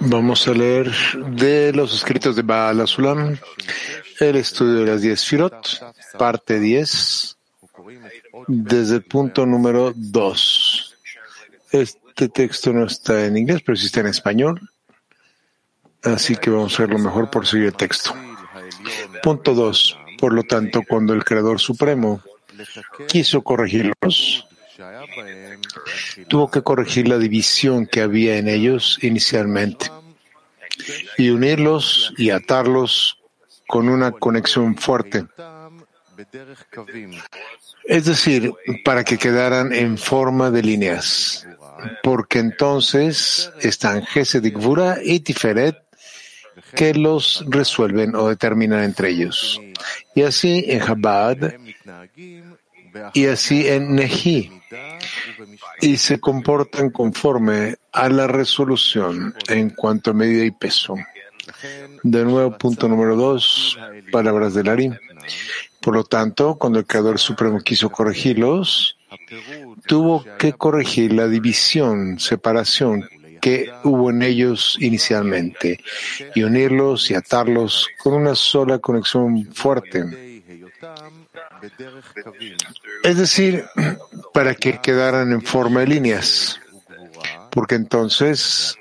Vamos a leer de los escritos de Baal Asulam, el estudio de las diez Firot, parte 10, desde el punto número 2. Este texto no está en inglés, pero sí está en español, así que vamos a ver lo mejor por seguir el texto. Punto 2. Por lo tanto, cuando el Creador Supremo quiso corregirlos, tuvo que corregir la división que había en ellos inicialmente y unirlos y atarlos con una conexión fuerte. Es decir, para que quedaran en forma de líneas, porque entonces están Gesed y Tiferet que los resuelven o determinan entre ellos. Y así en Chabad y así en Nehi y se comportan conforme a la resolución en cuanto a medida y peso. De nuevo, punto número dos, palabras de Lari. Por lo tanto, cuando el Creador Supremo quiso corregirlos, tuvo que corregir la división, separación que hubo en ellos inicialmente y unirlos y atarlos con una sola conexión fuerte. Es decir, para que quedaran en forma de líneas, porque entonces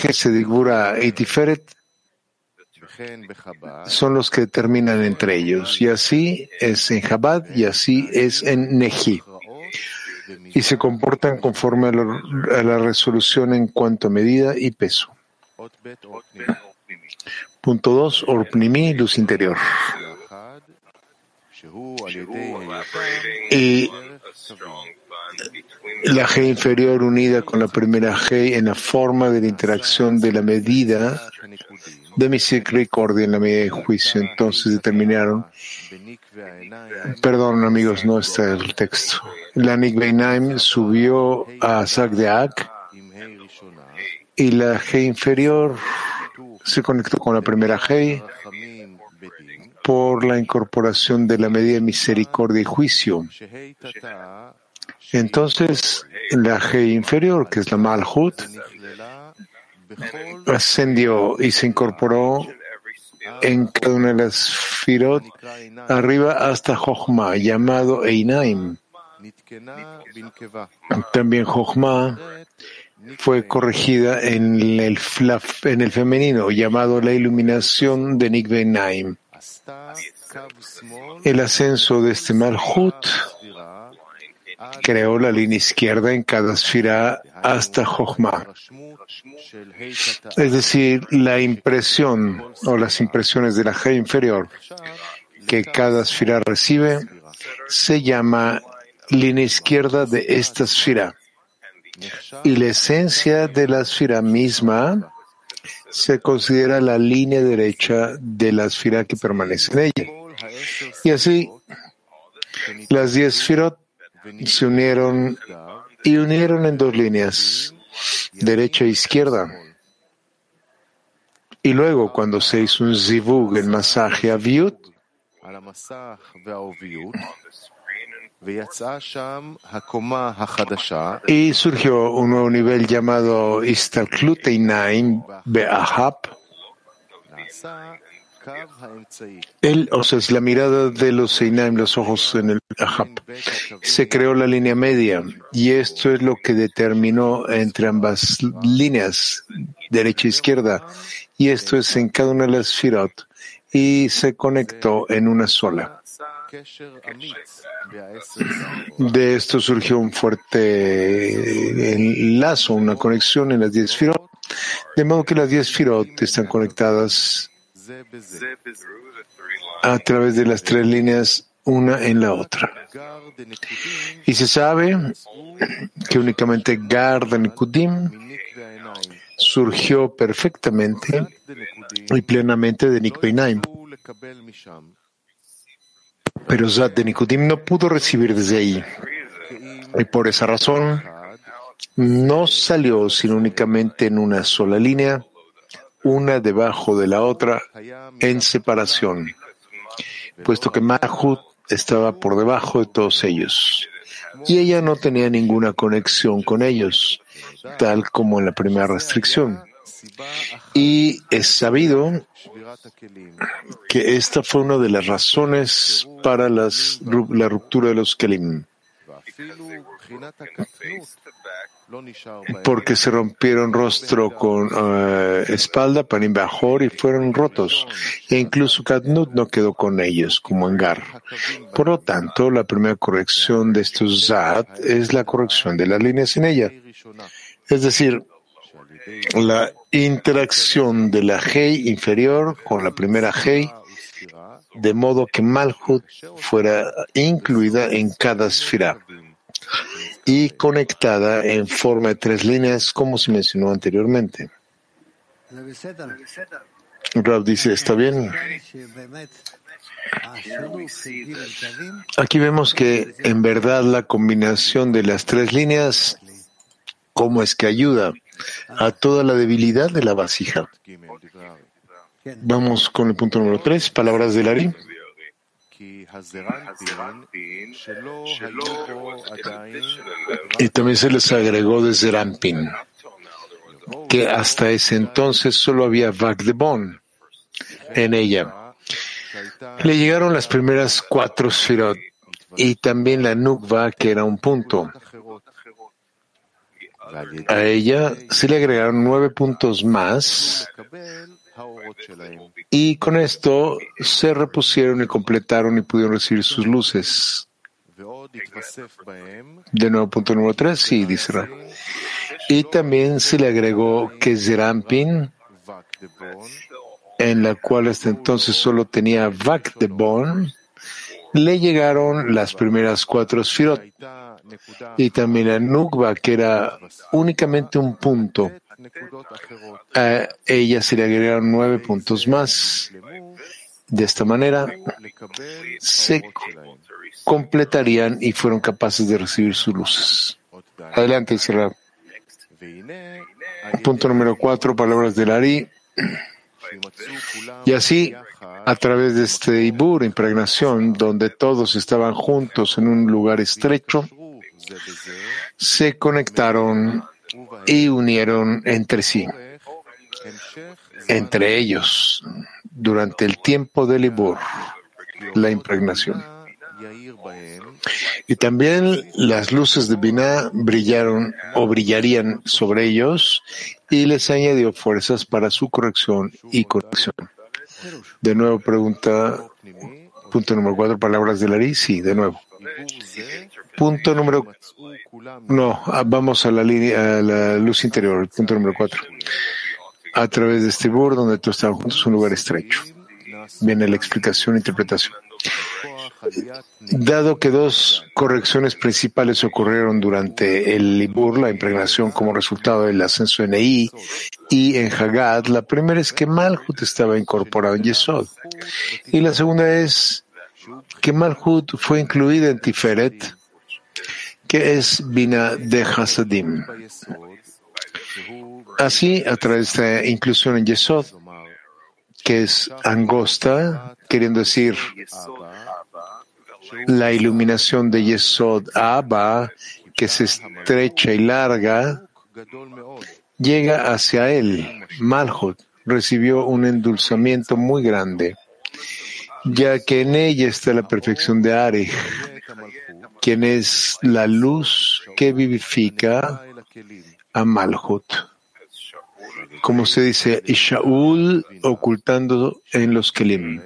Gesedigura y Tiferet son los que determinan entre ellos, y así es en Chabad y así es en Neji, y se comportan conforme a la, resolución en cuanto a medida y peso. Punto 2. Orpnimi, luz interior. Y la G inferior unida con la primera G en la forma de la interacción de la medida de misericordia en la medida de juicio. Entonces determinaron, perdón amigos, no está el texto. La Nikbeinaim subió a Zagdeak y la G inferior se conectó con la primera G por la incorporación de la medida de misericordia y juicio. Entonces, la G inferior, que es la Malhut, ascendió y se incorporó en cada una de las Firot arriba hasta Jochma, llamado Einaim. También Jochma fue corregida en el, en el femenino, llamado la iluminación de Nikvenaim. El ascenso de este Malhut creó la línea izquierda en cada esfera hasta Jochma. Es decir, la impresión o las impresiones de la G inferior que cada esfera recibe se llama línea izquierda de esta esfera. Y la esencia de la esfera misma se considera la línea derecha de la esfera que permanece en ella. Y así, las diez firot se unieron y unieron en dos líneas, derecha e izquierda. Y luego, cuando se hizo un zivug, el masaje a viut, y surgió un nuevo nivel llamado Istalkluteinaim Be'ahab. Él, o sea, es la mirada de los Seinaim, los ojos en el Ahab. Se creó la línea media y esto es lo que determinó entre ambas líneas, derecha e izquierda. Y esto es en cada una de las Firot y se conectó en una sola. De esto surgió un fuerte lazo, una conexión en las diez firot, de modo que las diez firot están conectadas a través de las tres líneas una en la otra. Y se sabe que únicamente Garden Kudim surgió perfectamente y plenamente de Nikbeinaim. Pero Zad de Nikudim no pudo recibir desde ahí. Y por esa razón no salió sino únicamente en una sola línea, una debajo de la otra, en separación, puesto que Mahut estaba por debajo de todos ellos. y ella no tenía ninguna conexión con ellos, tal como en la primera restricción. Y es sabido que esta fue una de las razones para la ruptura de los Kelim porque se rompieron rostro con uh, espalda, panim bajor, y fueron rotos. E incluso Kadnut no quedó con ellos, como Angar. Por lo tanto, la primera corrección de estos Zat es la corrección de las líneas en ella. Es decir, la interacción de la Hei inferior con la primera Hei, de modo que Malhut fuera incluida en cada esfera y conectada en forma de tres líneas, como se mencionó anteriormente. Rab dice, ¿está bien? Aquí vemos que en verdad la combinación de las tres líneas, ¿cómo es que ayuda a toda la debilidad de la vasija? Vamos con el punto número tres, palabras de Lari. Y también se les agregó de Zerampin, que hasta ese entonces solo había Vagdebon en ella. Le llegaron las primeras cuatro Sfirot y también la Nukva, que era un punto. A ella se le agregaron nueve puntos más y con esto se repusieron y completaron y pudieron recibir sus luces. De nuevo, punto número tres, sí, dice Ra. Y también se le agregó que Zerampin, en la cual hasta entonces solo tenía Vak de Bon, le llegaron las primeras cuatro Sfirot. Y también a Nukba, que era únicamente un punto. A ella se le agregaron nueve puntos más. De esta manera se completarían y fueron capaces de recibir sus luces. Adelante, Israel. Punto número cuatro, palabras del Ari. Y así, a través de este Ibur, impregnación, donde todos estaban juntos en un lugar estrecho, se conectaron y unieron entre sí, entre ellos, durante el tiempo del Ibur, la impregnación. Y también las luces de Binah brillaron o brillarían sobre ellos y les añadió fuerzas para su corrección y corrección. De nuevo pregunta, punto número cuatro, palabras de Larí, sí, de nuevo. Punto número no, ah, vamos a la línea, a la luz interior, punto número cuatro. A través de este borde donde todos estaban juntos, un lugar estrecho. Viene la explicación e interpretación. Dado que dos correcciones principales ocurrieron durante el Libur, la impregnación como resultado del ascenso en Ei y en Hagad, la primera es que Malhut estaba incorporado en Yesod. Y la segunda es que Malhut fue incluida en Tiferet, que es Bina de Hasadim. Así, a través de inclusión en Yesod, que es angosta, queriendo decir la iluminación de Yesod Abba, que es estrecha y larga, llega hacia él. Malhut recibió un endulzamiento muy grande, ya que en ella está la perfección de Arich, quien es la luz que vivifica a Malhut. Como se dice, Ishaul ocultando en los Kelim.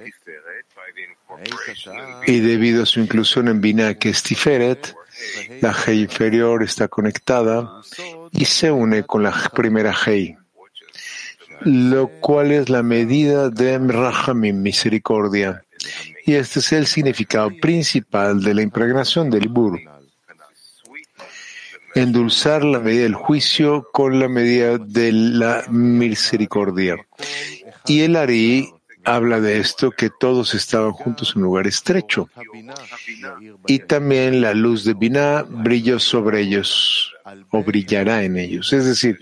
Y debido a su inclusión en Binah, que es Tiferet, la Hei inferior está conectada y se une con la primera Hei, lo cual es la medida de Rahamim, misericordia. Y este es el significado principal de la impregnación del Ibur. Endulzar la medida del juicio con la medida de la misericordia. Y el Ari habla de esto, que todos estaban juntos en un lugar estrecho. Y también la luz de Binah brilló sobre ellos, o brillará en ellos. Es decir,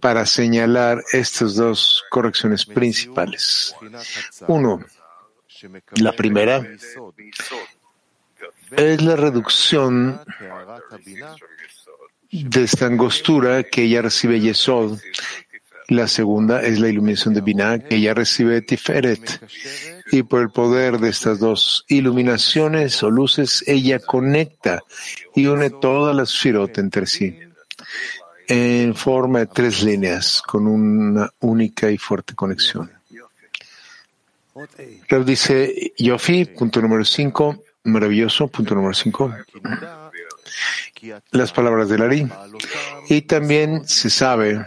para señalar estas dos correcciones principales. Uno, la primera, es la reducción de esta angostura que ella recibe Yesod. La segunda es la iluminación de Binah que ella recibe Tiferet. Y por el poder de estas dos iluminaciones o luces, ella conecta y une todas las Shirot entre sí en forma de tres líneas con una única y fuerte conexión. Rab dice Yofi, punto número 5, maravilloso, punto número 5. Las palabras de Lari. Y también se sabe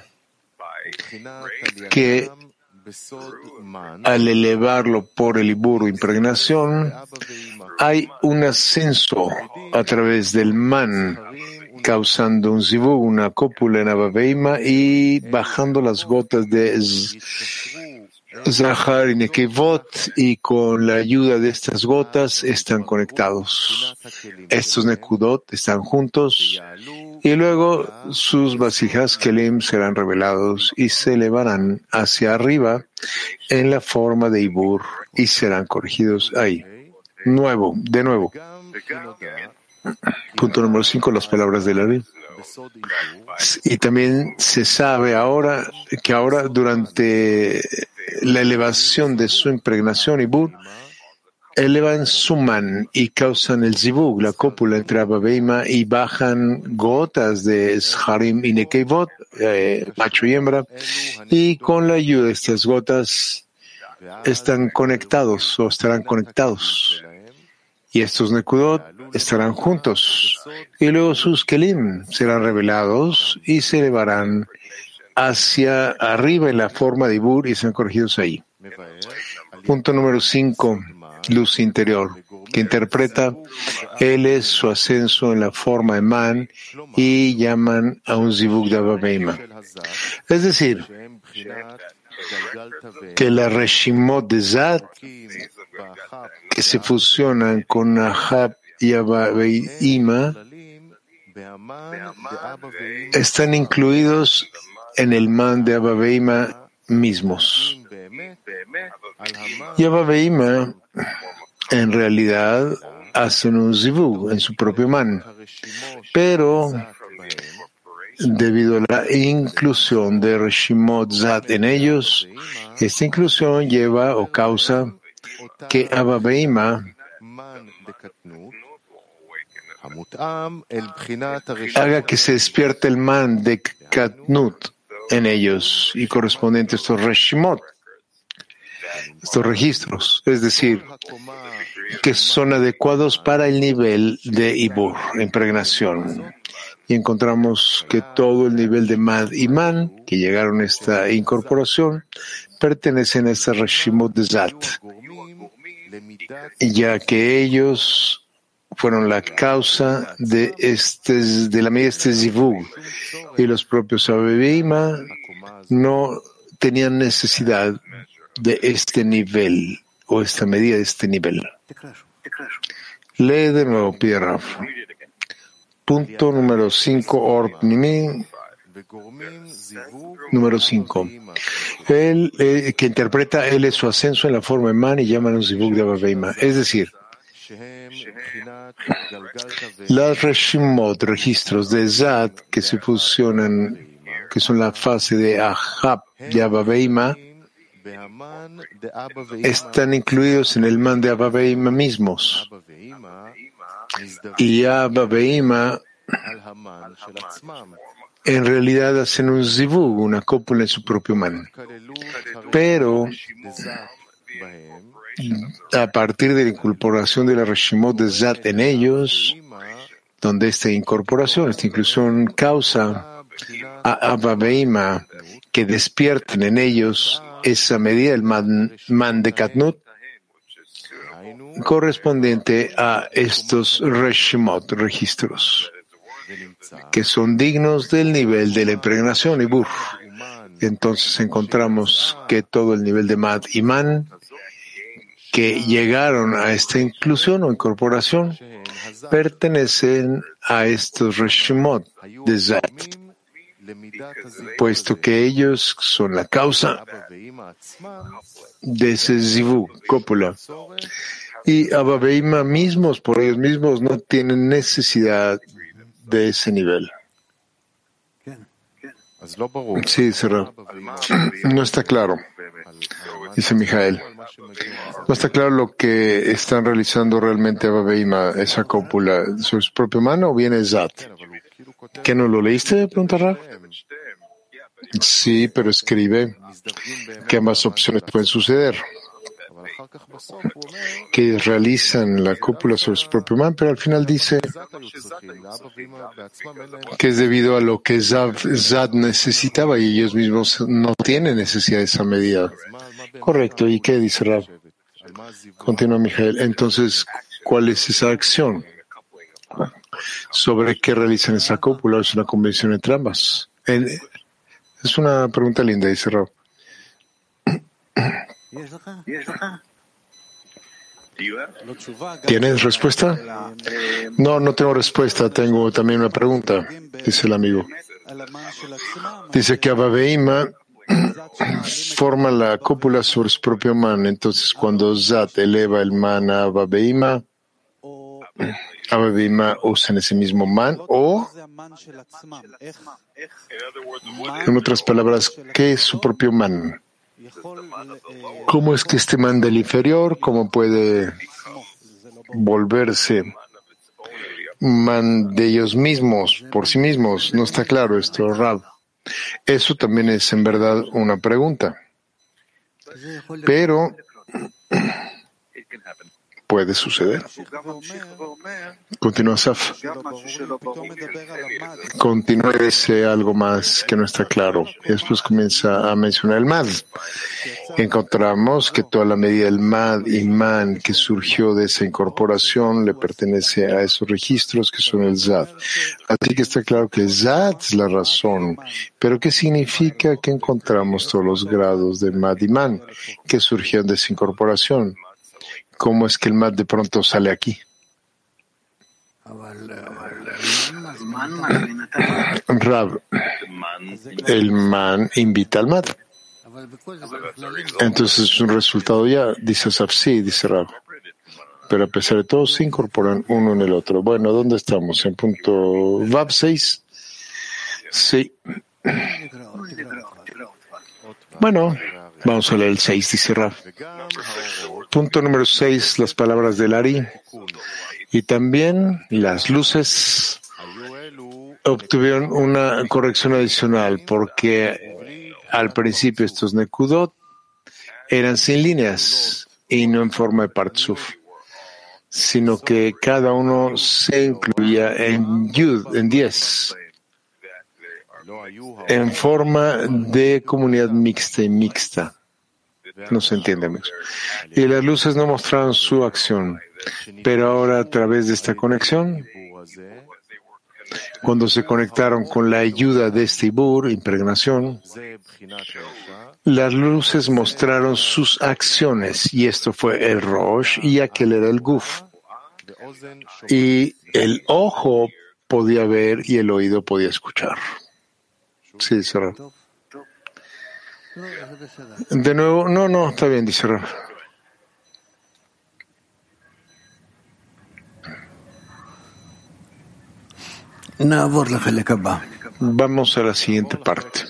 que al elevarlo por el ibur impregnación, hay un ascenso a través del man, causando un zibug, una cópula en Abaveima y bajando las gotas de Zahar y Nekevot y con la ayuda de estas gotas están conectados. Estos Nekudot están juntos y luego sus vasijas Kelim serán revelados y se elevarán hacia arriba en la forma de Ibur y serán corregidos ahí. Nuevo, de nuevo. Punto número cinco, las palabras de la ley. Y también se sabe ahora que ahora durante la elevación de su impregnación Ibur, elevan su man y causan el zibug, la cópula entre Ababeima y bajan gotas de Sharim y Nekeivot, eh, macho y hembra, y con la ayuda de estas gotas están conectados o estarán conectados. Y estos Nekudot estarán juntos. Y luego sus Kelim serán revelados y se elevarán hacia arriba en la forma de Ibur y serán corregidos ahí. Punto número 5 luz interior, que interpreta él es su ascenso en la forma de man y llaman a un zibuk de. Es decir, que la Reshimot de Zat, que se fusionan con Ahab y Ababeima, están incluidos en el man de Ababeima mismos. Y Ababeima en realidad hacen un zivug en su propio man, pero debido a la inclusión de Reshimot Zat en ellos, esta inclusión lleva o causa que Ababeima haga que se despierte el man de Katnut en ellos y correspondiente a estos Reshimot estos registros, es decir, que son adecuados para el nivel de Ibur, impregnación. Y encontramos que todo el nivel de Mad y Man, que llegaron a esta incorporación, pertenecen a esta Reshimot de Zat, ya que ellos fueron la causa de, este, de la medida de este Zivug, y los propios Abebeima no tenían necesidad de este nivel o esta medida de este nivel. Lee de nuevo, Pierre Punto número 5, Orpnimi. Número 5. Él, eh, que interpreta, él es su ascenso en la forma de man y llaman un zibuk de Abaveima. Es decir, las Reshimot, registros de Zad que se fusionan, que son la fase de Ahab de Abaveima, están incluidos en el man de Abba mismos. Y Abba en realidad hacen un zivug, una cópula en su propio man. Pero a partir de la incorporación de la Reshimot de Zat en ellos, donde esta incorporación, esta inclusión causa a Abba que despierten en ellos esa medida, el man, de Katnut, correspondiente a estos reshimot, registros, que son dignos del nivel de la impregnación y. Entonces encontramos que todo el nivel de Mad y Man que llegaron a esta inclusión o incorporación pertenecen a estos Reshimot de Zat puesto que ellos son la causa de ese zivu, cópula. Y Ababeima mismos, por ellos mismos, no tienen necesidad de ese nivel. Sí, cerrado. No está claro, dice Mijael. No está claro lo que están realizando realmente Ababeima, esa cópula, su propia mano o viene Zat. ¿Qué no lo leíste? Pregunta Raf. Sí, pero escribe que ambas opciones pueden suceder. Que realizan la cúpula sobre su propio man, pero al final dice que es debido a lo que Zad necesitaba y ellos mismos no tienen necesidad de esa medida. Correcto. ¿Y qué dice Rab? Continúa Mijael. Entonces, ¿cuál es esa acción? ¿Sobre qué realizan esa cúpula? Es una convención entre ambas. Es una pregunta linda, dice Rab. ¿Tienes respuesta? No, no tengo respuesta. Tengo también una pregunta, dice el amigo. Dice que Ababeima forma la cúpula sobre su propio man. Entonces, cuando Zat eleva el man a Ababeima, Ababeima usa en ese mismo man o, en otras palabras, ¿qué es su propio man? ¿Cómo es que este man del inferior, cómo puede volverse man de ellos mismos, por sí mismos? No está claro esto, Rab. Eso también es en verdad una pregunta. Pero puede suceder. Continúa Saf. Continúa ese algo más que no está claro. Y después comienza a mencionar el MAD. Encontramos que toda la medida del MAD y MAN que surgió de esa incorporación le pertenece a esos registros que son el ZAD. Así que está claro que ZAD es la razón. Pero ¿qué significa que encontramos todos los grados de MAD y MAN que surgieron de esa incorporación? ¿Cómo es que el mat de pronto sale aquí? Rab, el man invita al mat. Entonces es un resultado ya, dice Saf, sí, dice Rab. Pero a pesar de todo se incorporan uno en el otro. Bueno, ¿dónde estamos? En punto VAB 6. Sí. Bueno, vamos a leer el 6, dice Rab. Punto número seis, las palabras del Ari. Y también las luces obtuvieron una corrección adicional porque al principio estos Nekudot eran sin líneas y no en forma de Partsuf, sino que cada uno se incluía en Yud, en 10, en forma de comunidad mixta y mixta. No se entiende, amigos. Y las luces no mostraron su acción. Pero ahora, a través de esta conexión, cuando se conectaron con la ayuda de este Ibur, impregnación, las luces mostraron sus acciones, y esto fue el Rosh, y aquel era el Guf. Y el ojo podía ver y el oído podía escuchar. Sí, cerrado. De nuevo, no, no, está bien, dice Rafa. Vamos a la siguiente parte.